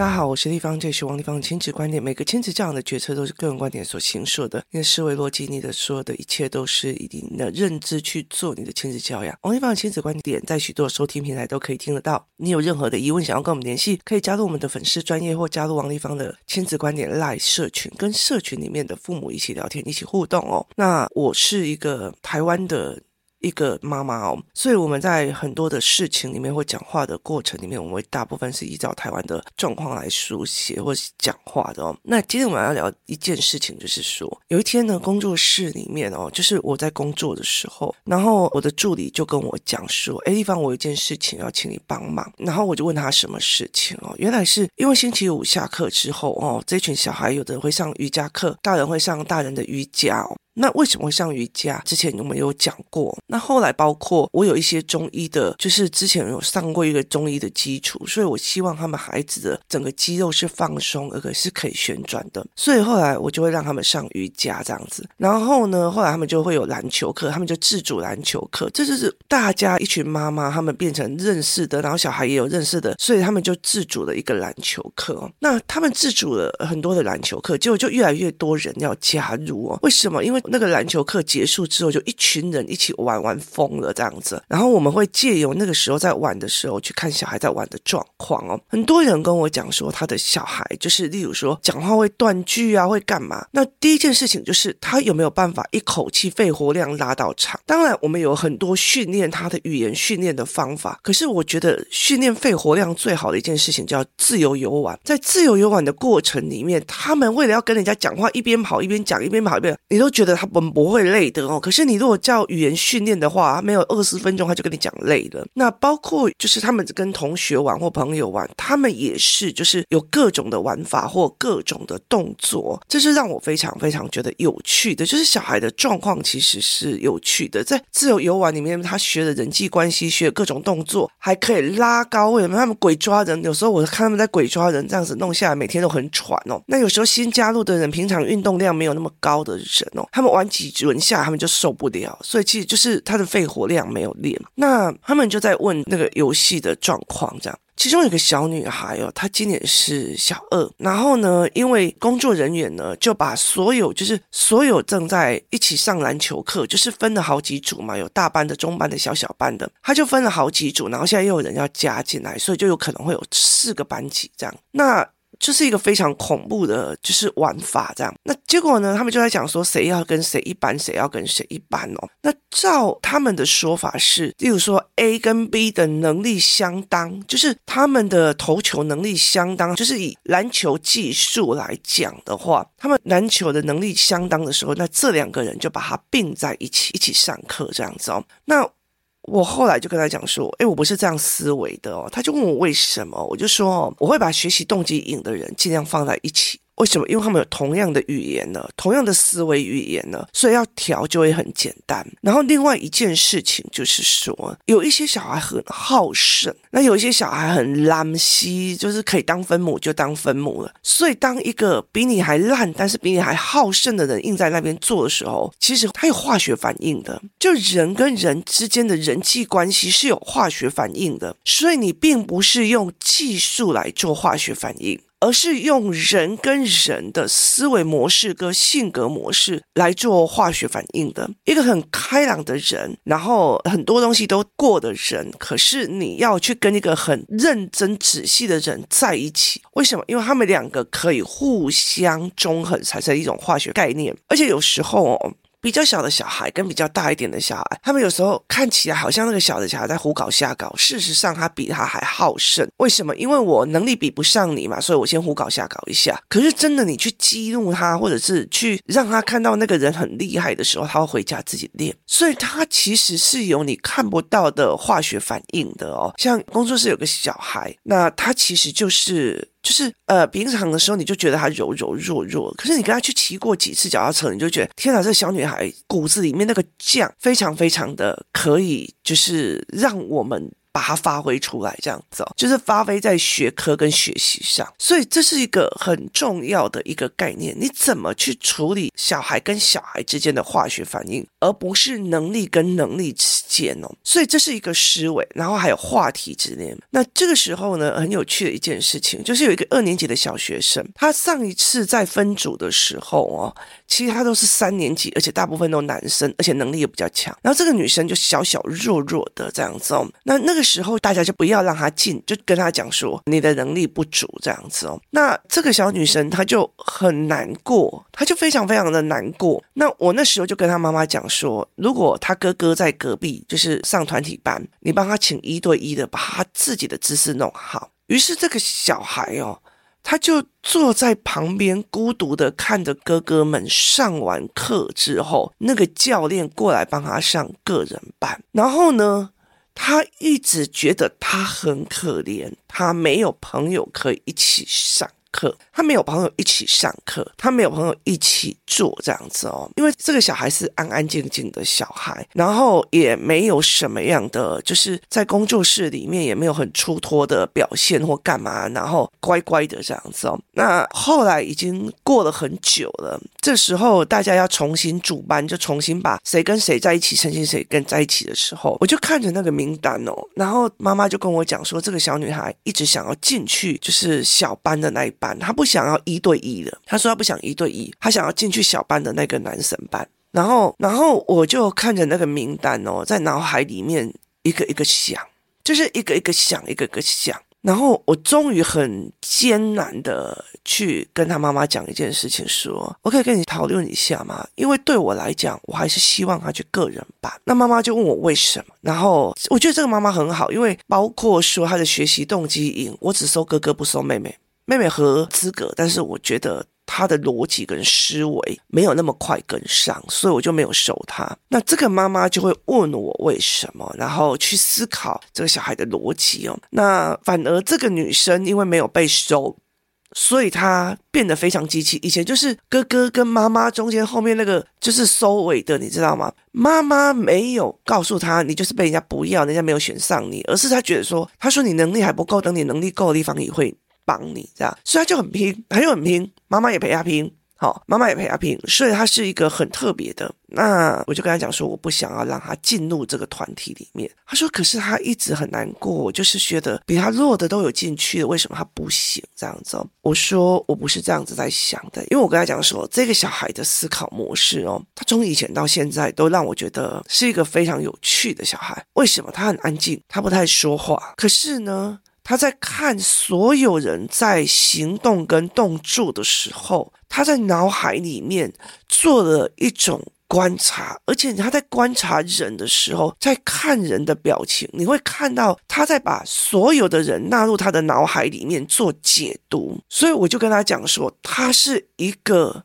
大家好，我是丽芳，这里是王立芳的亲子观点。每个亲子教养的决策都是个人观点所形塑的，你的思维逻辑，你的所有的一切都是以你的认知去做你的亲子教养。王立芳的亲子观点在许多收听平台都可以听得到。你有任何的疑问想要跟我们联系，可以加入我们的粉丝专业或加入王立芳的亲子观点 Live 社群，跟社群里面的父母一起聊天，一起互动哦。那我是一个台湾的。一个妈妈哦，所以我们在很多的事情里面或讲话的过程里面，我们大部分是依照台湾的状况来书写或是讲话的哦。那今天我们要聊一件事情，就是说有一天呢，工作室里面哦，就是我在工作的时候，然后我的助理就跟我讲说：“哎，丽芳，我有一件事情要请你帮忙。”然后我就问他什么事情哦，原来是因为星期五下课之后哦，这群小孩有的会上瑜伽课，大人会上大人的瑜伽哦。那为什么会上瑜伽？之前我们有讲过。那后来包括我有一些中医的，就是之前有上过一个中医的基础，所以我希望他们孩子的整个肌肉是放松，而且是可以旋转的。所以后来我就会让他们上瑜伽这样子。然后呢，后来他们就会有篮球课，他们就自主篮球课。这就是大家一群妈妈他们变成认识的，然后小孩也有认识的，所以他们就自主了一个篮球课。那他们自主了很多的篮球课，结果就越来越多人要加入哦。为什么？因为那个篮球课结束之后，就一群人一起玩玩疯了这样子。然后我们会借由那个时候在玩的时候，去看小孩在玩的状况哦。很多人跟我讲说，他的小孩就是，例如说讲话会断句啊，会干嘛？那第一件事情就是他有没有办法一口气肺活量拉到长？当然，我们有很多训练他的语言训练的方法。可是我觉得训练肺活量最好的一件事情叫自由游玩。在自由游玩的过程里面，他们为了要跟人家讲话，一边跑一边讲，一边跑一边，你都觉得。他不不会累的哦，可是你如果叫语言训练的话，他没有二十分钟他就跟你讲累了。那包括就是他们跟同学玩或朋友玩，他们也是就是有各种的玩法或各种的动作，这是让我非常非常觉得有趣的。就是小孩的状况其实是有趣的，在自由游玩里面，他学的人际关系，学各种动作，还可以拉高。为什么他们鬼抓人？有时候我看他们在鬼抓人这样子弄下来，每天都很喘哦。那有时候新加入的人，平常运动量没有那么高的人哦，他们。玩几轮下，他们就受不了，所以其实就是他的肺活量没有练。那他们就在问那个游戏的状况，这样。其中有个小女孩哦，她今年是小二，然后呢，因为工作人员呢就把所有就是所有正在一起上篮球课，就是分了好几组嘛，有大班的、中班的、小小班的，他就分了好几组，然后现在又有人要加进来，所以就有可能会有四个班级这样。那就是一个非常恐怖的，就是玩法这样。那结果呢，他们就在讲说，谁要跟谁一班，谁要跟谁一班哦。那照他们的说法是，例如说 A 跟 B 的能力相当，就是他们的投球能力相当，就是以篮球技术来讲的话，他们篮球的能力相当的时候，那这两个人就把它并在一起，一起上课这样子哦。那我后来就跟他讲说，诶，我不是这样思维的哦。他就问我为什么，我就说，我会把学习动机引的人尽量放在一起。为什么？因为他们有同样的语言呢，同样的思维语言呢，所以要调就会很简单。然后另外一件事情就是说，有一些小孩很好胜，那有一些小孩很懒兮，就是可以当分母就当分母了。所以当一个比你还烂，但是比你还好胜的人硬在那边做的时候，其实他有化学反应的。就人跟人之间的人际关系是有化学反应的，所以你并不是用技术来做化学反应。而是用人跟人的思维模式跟性格模式来做化学反应的。一个很开朗的人，然后很多东西都过的人，可是你要去跟一个很认真仔细的人在一起，为什么？因为他们两个可以互相中和，产生一种化学概念，而且有时候。比较小的小孩跟比较大一点的小孩，他们有时候看起来好像那个小的小孩在胡搞瞎搞，事实上他比他还好胜。为什么？因为我能力比不上你嘛，所以我先胡搞瞎搞一下。可是真的，你去激怒他，或者是去让他看到那个人很厉害的时候，他会回家自己练。所以他其实是有你看不到的化学反应的哦。像工作室有个小孩，那他其实就是。就是呃，平常的时候你就觉得她柔柔弱弱，可是你跟她去骑过几次脚踏车，你就觉得天哪，这小女孩骨子里面那个犟非常非常的可以，就是让我们把它发挥出来，这样子哦，就是发挥在学科跟学习上。所以这是一个很重要的一个概念，你怎么去处理小孩跟小孩之间的化学反应，而不是能力跟能力之间哦。所以这是一个思维，然后还有话题之恋。那这个时候呢，很有趣的一件事情，就是有一个二年级的小学生，他上一次在分组的时候哦，其实他都是三年级，而且大部分都男生，而且能力也比较强。然后这个女生就小小弱弱的这样子哦。那那个时候大家就不要让她进，就跟她讲说你的能力不足这样子哦。那这个小女生她就很难过，她就非常非常的难过。那我那时候就跟她妈妈讲说，如果他哥哥在隔壁，就是上团体班，你帮他请一对一的，把他自己的姿势弄好。于是这个小孩哦。他就坐在旁边，孤独的看着哥哥们上完课之后，那个教练过来帮他上个人班。然后呢，他一直觉得他很可怜，他没有朋友可以一起上课，他没有朋友一起上课，他没有朋友一起做这样子哦，因为这个小孩是安安静静的小孩，然后也没有什么样的，就是在工作室里面也没有很出脱的表现或干嘛，然后乖乖的这样子哦。那后来已经过了很久了，这时候大家要重新组班，就重新把谁跟谁在一起，谁跟谁跟在一起的时候，我就看着那个名单哦，然后妈妈就跟我讲说，这个小女孩一直想要进去，就是小班的那一班，他不想要一对一的，他说他不想一对一，他想要进去小班的那个男生班。然后，然后我就看着那个名单哦，在脑海里面一个一个想，就是一个一个想，一个一个想。然后我终于很艰难的去跟他妈妈讲一件事情，说：“我可以跟你讨论一下吗？因为对我来讲，我还是希望他去个人班。”那妈妈就问我为什么？然后我觉得这个妈妈很好，因为包括说他的学习动机赢，我只收哥哥不收妹妹。妹妹和资格，但是我觉得她的逻辑跟思维没有那么快跟上，所以我就没有收她。那这个妈妈就会问我为什么，然后去思考这个小孩的逻辑哦。那反而这个女生因为没有被收，所以她变得非常机器。以前就是哥哥跟妈妈中间后面那个就是收尾的，你知道吗？妈妈没有告诉她你就是被人家不要，人家没有选上你，而是她觉得说，她说你能力还不够，等你能力够的地方也会。帮你这样，所以他就很拼，他就很拼，妈妈也陪他拼，好，妈妈也陪他拼，所以他是一个很特别的。那我就跟他讲说，我不想要让他进入这个团体里面。他说，可是他一直很难过，我就是觉得比他弱的都有进去了，为什么他不行？这样子，我说我不是这样子在想的，因为我跟他讲说，这个小孩的思考模式哦，他从以前到现在都让我觉得是一个非常有趣的小孩。为什么他很安静，他不太说话，可是呢？他在看所有人在行动跟动作的时候，他在脑海里面做了一种观察，而且他在观察人的时候，在看人的表情，你会看到他在把所有的人纳入他的脑海里面做解读。所以我就跟他讲说，他是一个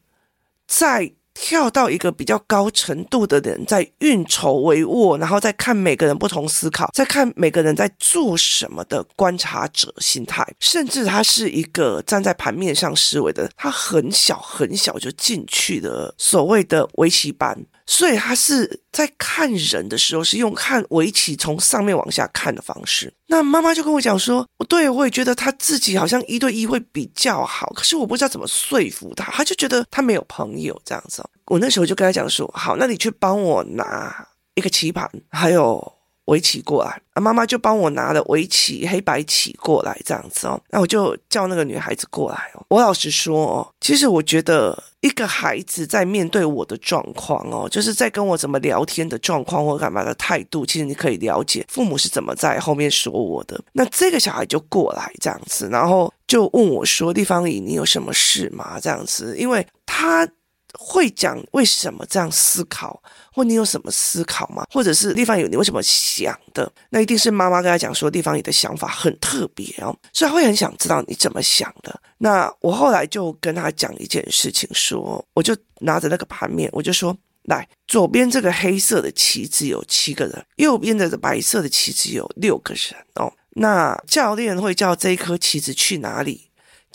在。跳到一个比较高程度的人，在运筹帷幄，然后再看每个人不同思考，再看每个人在做什么的观察者心态，甚至他是一个站在盘面上思维的，他很小很小就进去的所谓的围棋班。所以他是在看人的时候，是用看围棋从上面往下看的方式。那妈妈就跟我讲说，对，我也觉得他自己好像一对一会比较好，可是我不知道怎么说服他，他就觉得他没有朋友这样子。我那时候就跟他讲说，好，那你去帮我拿一个棋盘，还有。围棋过来，啊，妈妈就帮我拿了围棋黑白棋过来，这样子哦。那我就叫那个女孩子过来哦。我老实说哦，其实我觉得一个孩子在面对我的状况哦，就是在跟我怎么聊天的状况或干嘛的态度，其实你可以了解父母是怎么在后面说我的。那这个小孩就过来这样子，然后就问我说：“地方姨，你有什么事吗？”这样子，因为他。会讲为什么这样思考，或你有什么思考吗？或者是地方有你为什么想的？那一定是妈妈跟他讲说，地方你的想法很特别哦，所以他会很想知道你怎么想的。那我后来就跟他讲一件事情，说我就拿着那个盘面，我就说，来，左边这个黑色的棋子有七个人，右边的白色的棋子有六个人哦。那教练会叫这颗棋子去哪里？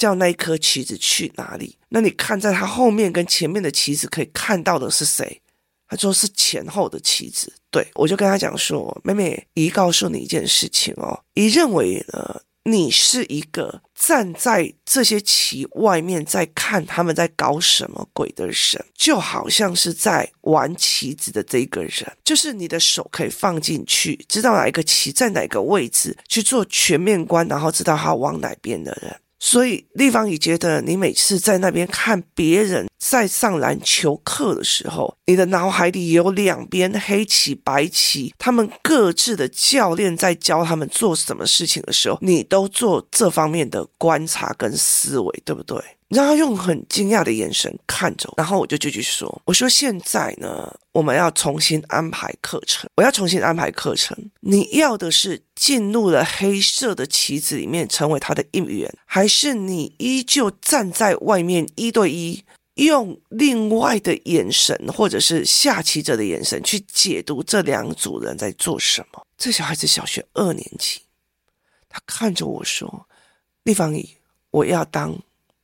叫那一颗棋子去哪里？那你看，在他后面跟前面的棋子可以看到的是谁？他说是前后的棋子。对，我就跟他讲说，妹妹，姨告诉你一件事情哦，姨认为呢。你是一个站在这些棋外面在看他们在搞什么鬼的人，就好像是在玩棋子的这个人，就是你的手可以放进去，知道哪一个棋在哪个位置去做全面观，然后知道他往哪边的人。所以立方，你觉得你每次在那边看别人在上篮球课的时候，你的脑海里有两边黑棋白棋，他们各自的教练在教他们做什么事情的时候，你都做这方面的观察跟思维，对不对？然后用很惊讶的眼神看着我，然后我就继续说：“我说现在呢，我们要重新安排课程。我要重新安排课程。你要的是进入了黑色的棋子里面，成为他的一员，还是你依旧站在外面一对一，用另外的眼神，或者是下棋者的眼神去解读这两组人在做什么？”这小孩子小学二年级，他看着我说：“丽芳姨，我要当。”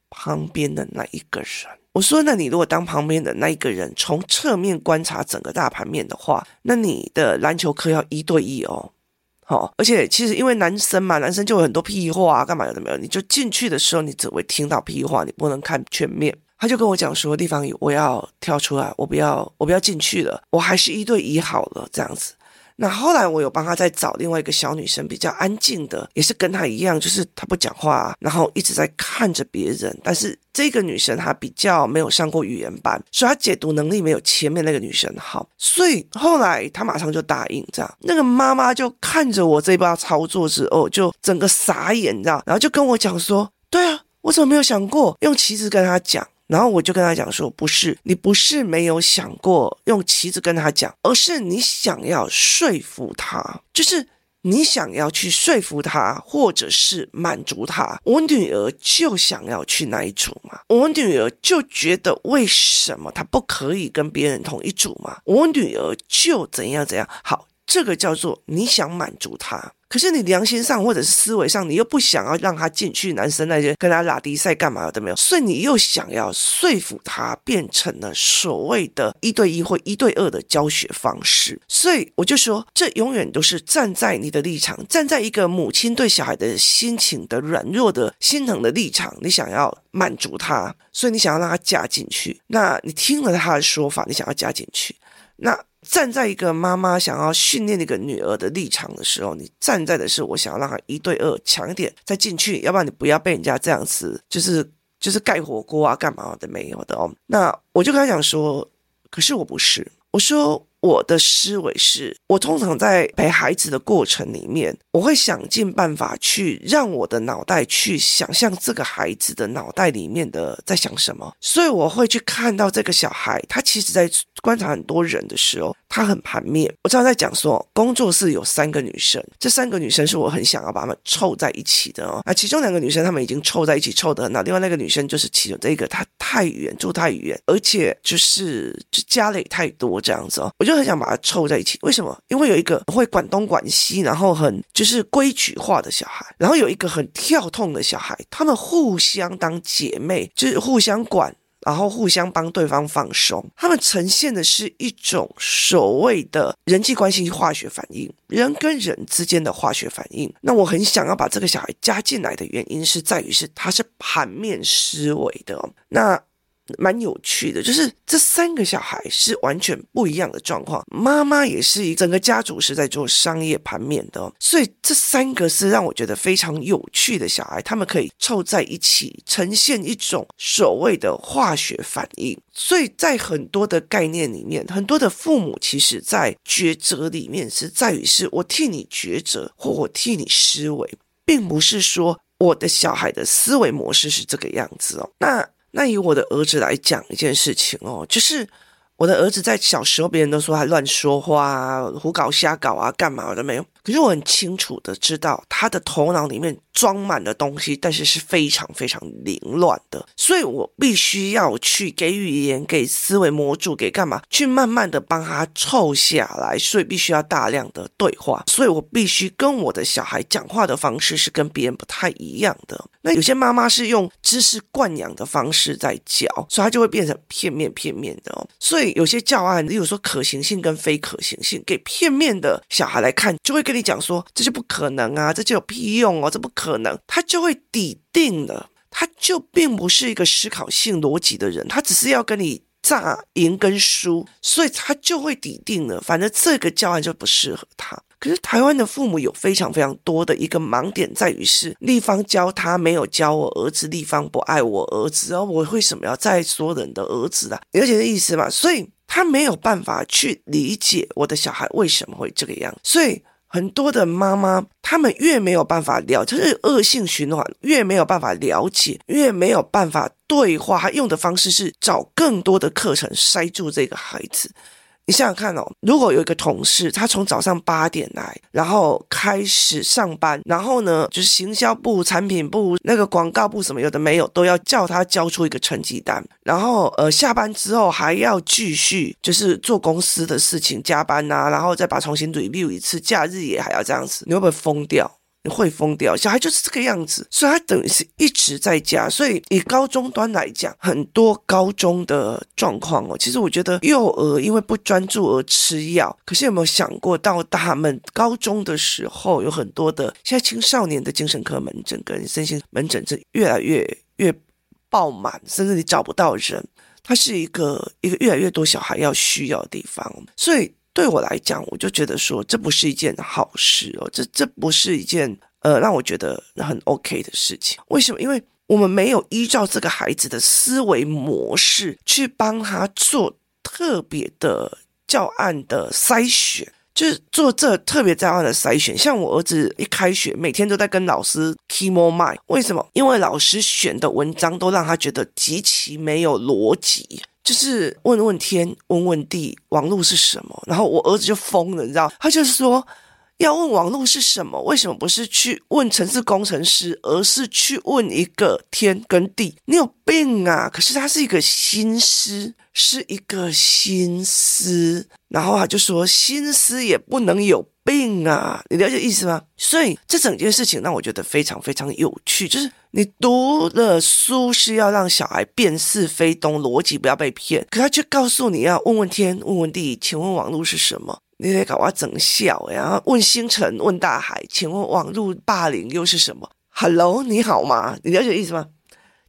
旁边的那一个人，我说：“那你如果当旁边的那一个人，从侧面观察整个大盘面的话，那你的篮球课要一对一哦，好，而且其实因为男生嘛，男生就有很多屁话啊，干嘛有的没有，你就进去的时候，你只会听到屁话，你不能看全面。”他就跟我讲说：“丽芳，我要跳出来，我不要，我不要进去了，我还是一对一好了，这样子。”那后来我有帮他再找另外一个小女生，比较安静的，也是跟他一样，就是她不讲话，然后一直在看着别人。但是这个女生她比较没有上过语言班，所以她解读能力没有前面那个女生好。所以后来她马上就答应这样。那个妈妈就看着我这一包操作之后，就整个傻眼，你知道，然后就跟我讲说：“对啊，我怎么没有想过用棋子跟他讲？”然后我就跟他讲说，不是，你不是没有想过用旗子跟他讲，而是你想要说服他，就是你想要去说服他，或者是满足他。我女儿就想要去那一组嘛，我女儿就觉得为什么她不可以跟别人同一组嘛？我女儿就怎样怎样，好，这个叫做你想满足他。可是你良心上或者是思维上，你又不想要让他进去，男生那些跟他拉低赛干嘛的没有，所以你又想要说服他变成了所谓的一对一或一对二的教学方式。所以我就说，这永远都是站在你的立场，站在一个母亲对小孩的心情的软弱的心疼的立场，你想要满足他，所以你想要让他嫁进去。那你听了他的说法，你想要嫁进去，那。站在一个妈妈想要训练一个女儿的立场的时候，你站在的是我想要让她一对二强一点再进去，要不然你不要被人家这样子，就是就是盖火锅啊干嘛的没有的哦。那我就跟他讲说，可是我不是，我说。我的思维是，我通常在陪孩子的过程里面，我会想尽办法去让我的脑袋去想象这个孩子的脑袋里面的在想什么，所以我会去看到这个小孩，他其实在观察很多人的时候，他很盘面。我常常在讲说，工作室有三个女生，这三个女生是我很想要把她们凑在一起的哦。那其中两个女生她们已经凑在一起凑得很好，另外那个女生就是其中这一个，她太远，住太远，而且就是就家里太多这样子哦，我就。很想把它凑在一起，为什么？因为有一个会管东管西，然后很就是规矩化的小孩，然后有一个很跳痛的小孩，他们互相当姐妹，就是互相管，然后互相帮对方放松。他们呈现的是一种所谓的人际关系化学反应，人跟人之间的化学反应。那我很想要把这个小孩加进来的原因是在于是他是盘面思维的，那。蛮有趣的，就是这三个小孩是完全不一样的状况。妈妈也是一整个家族是在做商业盘面的，所以这三个是让我觉得非常有趣的小孩，他们可以凑在一起，呈现一种所谓的化学反应。所以在很多的概念里面，很多的父母其实在抉择里面是在于是我替你抉择，或我替你思维，并不是说我的小孩的思维模式是这个样子哦。那。那以我的儿子来讲一件事情哦，就是我的儿子在小时候，别人都说他乱说话啊、胡搞瞎搞啊、干嘛的没有。可是我很清楚的知道，他的头脑里面装满了东西，但是是非常非常凌乱的，所以我必须要去给语言、给思维模组、给干嘛，去慢慢的帮他凑下来，所以必须要大量的对话，所以我必须跟我的小孩讲话的方式是跟别人不太一样的。那有些妈妈是用知识灌养的方式在教，所以他就会变成片面片面的哦。所以有些教案，例如说可行性跟非可行性，给片面的小孩来看，就会跟你讲说这就不可能啊，这就有屁用哦，这不可能，他就会抵定了，他就并不是一个思考性逻辑的人，他只是要跟你诈赢跟输，所以他就会抵定了，反正这个教案就不适合他。可是台湾的父母有非常非常多的一个盲点，在于是立方教他没有教我儿子，立方不爱我儿子，然后我为什么要再说人的儿子啊？了解这意思吗？所以他没有办法去理解我的小孩为什么会这个样。所以很多的妈妈，他们越没有办法了，就是恶性循环，越没有办法了解，越没有办法对话。他用的方式是找更多的课程塞住这个孩子。你想想看哦，如果有一个同事，他从早上八点来，然后开始上班，然后呢，就是行销部、产品部、那个广告部什么有的没有，都要叫他交出一个成绩单，然后呃，下班之后还要继续就是做公司的事情，加班呐，然后再把重新 review 一次，假日也还要这样子，你会不会疯掉？会疯掉，小孩就是这个样子，所以他等于是一直在家。所以以高中端来讲，很多高中的状况哦，其实我觉得幼儿因为不专注而吃药。可是有没有想过，到他们高中的时候，有很多的现在青少年的精神科门诊跟身心门诊是越来越越爆满，甚至你找不到人。它是一个一个越来越多小孩要需要的地方，所以。对我来讲，我就觉得说这不是一件好事哦，这这不是一件呃让我觉得很 OK 的事情。为什么？因为我们没有依照这个孩子的思维模式去帮他做特别的教案的筛选，就是做这特别教案的筛选。像我儿子一开学，每天都在跟老师 keep more mind。为什么？因为老师选的文章都让他觉得极其没有逻辑。就是问问天，问问地，网络是什么？然后我儿子就疯了，你知道？他就是说要问网络是什么？为什么不是去问城市工程师，而是去问一个天跟地？你有病啊！可是他是一个心思，是一个心思。然后他就说心思也不能有。病啊，你了解意思吗？所以这整件事情让我觉得非常非常有趣，就是你读了书是要让小孩辨是非，懂逻辑，不要被骗。可他却告诉你要问问天，问问地，请问网络是什么？你得搞我整笑，呀问星辰，问大海，请问网络霸凌又是什么？Hello，你好吗？你了解意思吗？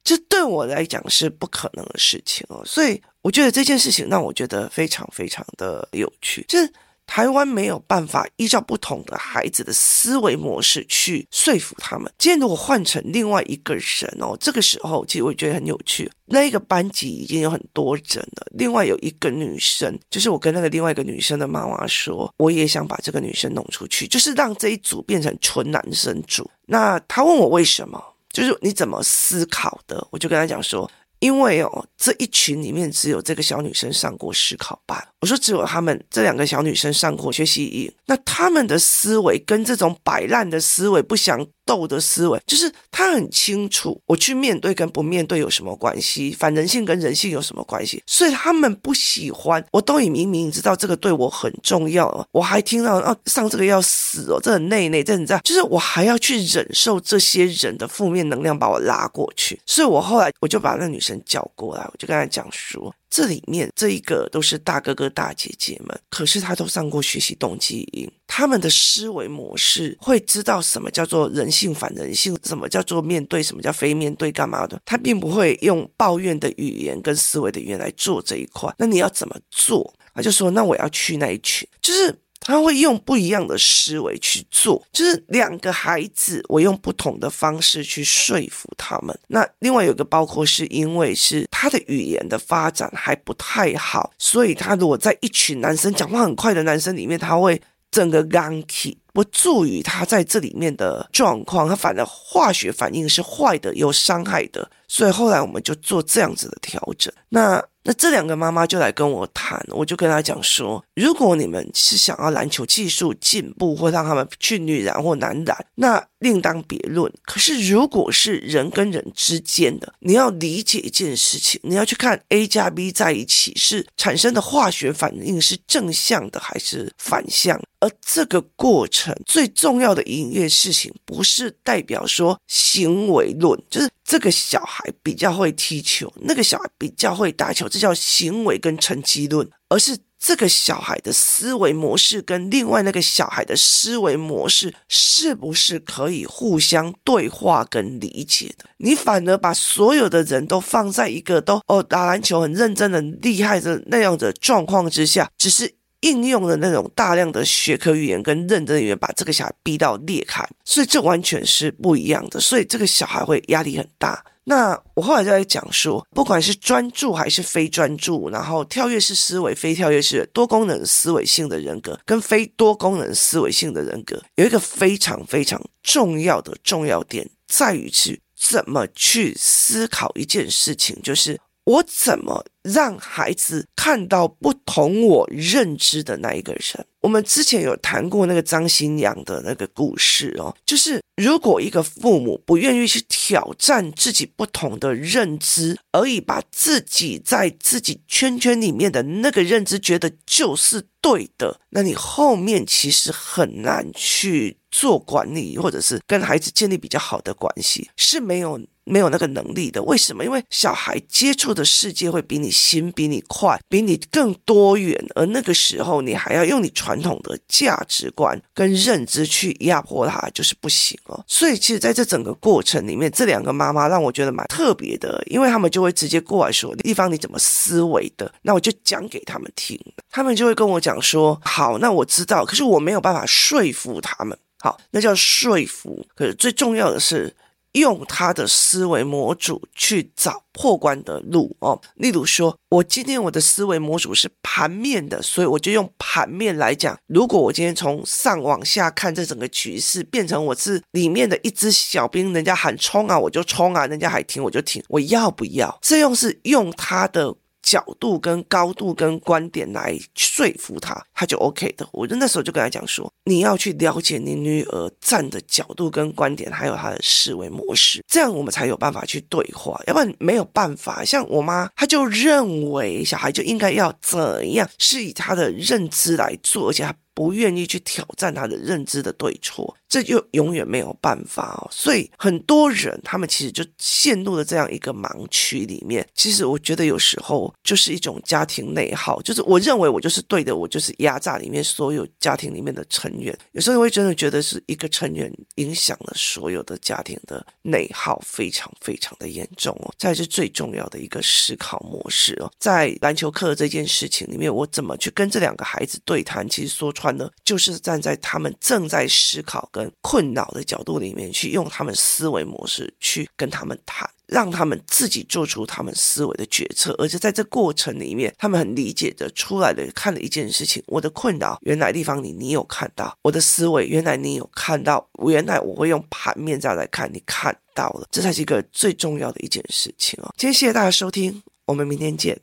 这对我来讲是不可能的事情哦。所以我觉得这件事情让我觉得非常非常的有趣，就是。台湾没有办法依照不同的孩子的思维模式去说服他们。今天如果换成另外一个人哦，这个时候其实我觉得很有趣。那一个班级已经有很多人了，另外有一个女生，就是我跟那个另外一个女生的妈妈说，我也想把这个女生弄出去，就是让这一组变成纯男生组。那他问我为什么，就是你怎么思考的？我就跟他讲说。因为哦，这一群里面只有这个小女生上过思考班。我说只有他们这两个小女生上过学习营，那他们的思维跟这种摆烂的思维不想斗的思维，就是他很清楚，我去面对跟不面对有什么关系，反人性跟人性有什么关系，所以他们不喜欢。我都已明明知道这个对我很重要，我还听到哦上这个要死哦，这很内内，这很这样，就是我还要去忍受这些人的负面能量把我拉过去，所以我后来我就把那女生叫过来，我就跟她讲说。这里面这一个都是大哥哥大姐姐们，可是他都上过学习动机营，他们的思维模式会知道什么叫做人性反人性，什么叫做面对，什么叫非面对，干嘛的？他并不会用抱怨的语言跟思维的语言来做这一块。那你要怎么做？他就说：“那我要去那一群，就是。”他会用不一样的思维去做，就是两个孩子，我用不同的方式去说服他们。那另外有一个包括是因为是他的语言的发展还不太好，所以他如果在一群男生讲话很快的男生里面，他会整个刚起，不助于他在这里面的状况，他反而化学反应是坏的，有伤害的。所以后来我们就做这样子的调整。那。那这两个妈妈就来跟我谈，我就跟她讲说，如果你们是想要篮球技术进步，或让他们去女篮或男篮，那另当别论。可是如果是人跟人之间的，你要理解一件事情，你要去看 A 加 B 在一起是产生的化学反应是正向的还是反向，而这个过程最重要的一件事情，不是代表说行为论，就是这个小孩比较会踢球，那个小孩比较会打球，这叫行为跟成绩论，而是。这个小孩的思维模式跟另外那个小孩的思维模式是不是可以互相对话跟理解的？你反而把所有的人都放在一个都哦打篮球很认真的厉害的那样的状况之下，只是应用的那种大量的学科语言跟认真语言，把这个小孩逼到裂开，所以这完全是不一样的。所以这个小孩会压力很大。那我后来就在讲说，不管是专注还是非专注，然后跳跃式思维、非跳跃式多功能思维性的人格，跟非多功能思维性的人格，有一个非常非常重要的重要点，在于去怎么去思考一件事情，就是。我怎么让孩子看到不同我认知的那一个人？我们之前有谈过那个张新阳的那个故事哦，就是如果一个父母不愿意去挑战自己不同的认知，而已把自己在自己圈圈里面的那个认知觉得就是对的，那你后面其实很难去做管理，或者是跟孩子建立比较好的关系，是没有。没有那个能力的，为什么？因为小孩接触的世界会比你新、比你快、比你更多元，而那个时候你还要用你传统的价值观跟认知去压迫他，就是不行哦。所以，其实在这整个过程里面，这两个妈妈让我觉得蛮特别的，因为他们就会直接过来说：“丽芳，你怎么思维的？”那我就讲给他们听，他们就会跟我讲说：“好，那我知道，可是我没有办法说服他们。好，那叫说服。可是最重要的是。”用他的思维模组去找破关的路哦。例如说，我今天我的思维模组是盘面的，所以我就用盘面来讲。如果我今天从上往下看这整个局势，变成我是里面的一只小兵，人家喊冲啊，我就冲啊；人家喊停，我就停。我要不要？这样是用他的。角度跟高度跟观点来说服他，他就 OK 的。我就那时候就跟他讲说，你要去了解你女儿站的角度跟观点，还有她的思维模式，这样我们才有办法去对话。要不然没有办法。像我妈，她就认为小孩就应该要怎样，是以她的认知来做，而且她。不愿意去挑战他的认知的对错，这就永远没有办法哦。所以很多人他们其实就陷入了这样一个盲区里面。其实我觉得有时候就是一种家庭内耗，就是我认为我就是对的，我就是压榨里面所有家庭里面的成员。有时候会真的觉得是一个成员影响了所有的家庭的内耗，非常非常的严重哦。这是最重要的一个思考模式哦。在篮球课这件事情里面，我怎么去跟这两个孩子对谈？其实说穿。呢，就是站在他们正在思考跟困扰的角度里面，去用他们思维模式去跟他们谈，让他们自己做出他们思维的决策。而且在这过程里面，他们很理解的出来的看了一件事情：我的困扰原来地方你你有看到，我的思维原来你有看到，原来我会用盘面这样来看，你看到了，这才是一个最重要的一件事情哦。今天谢谢大家收听，我们明天见。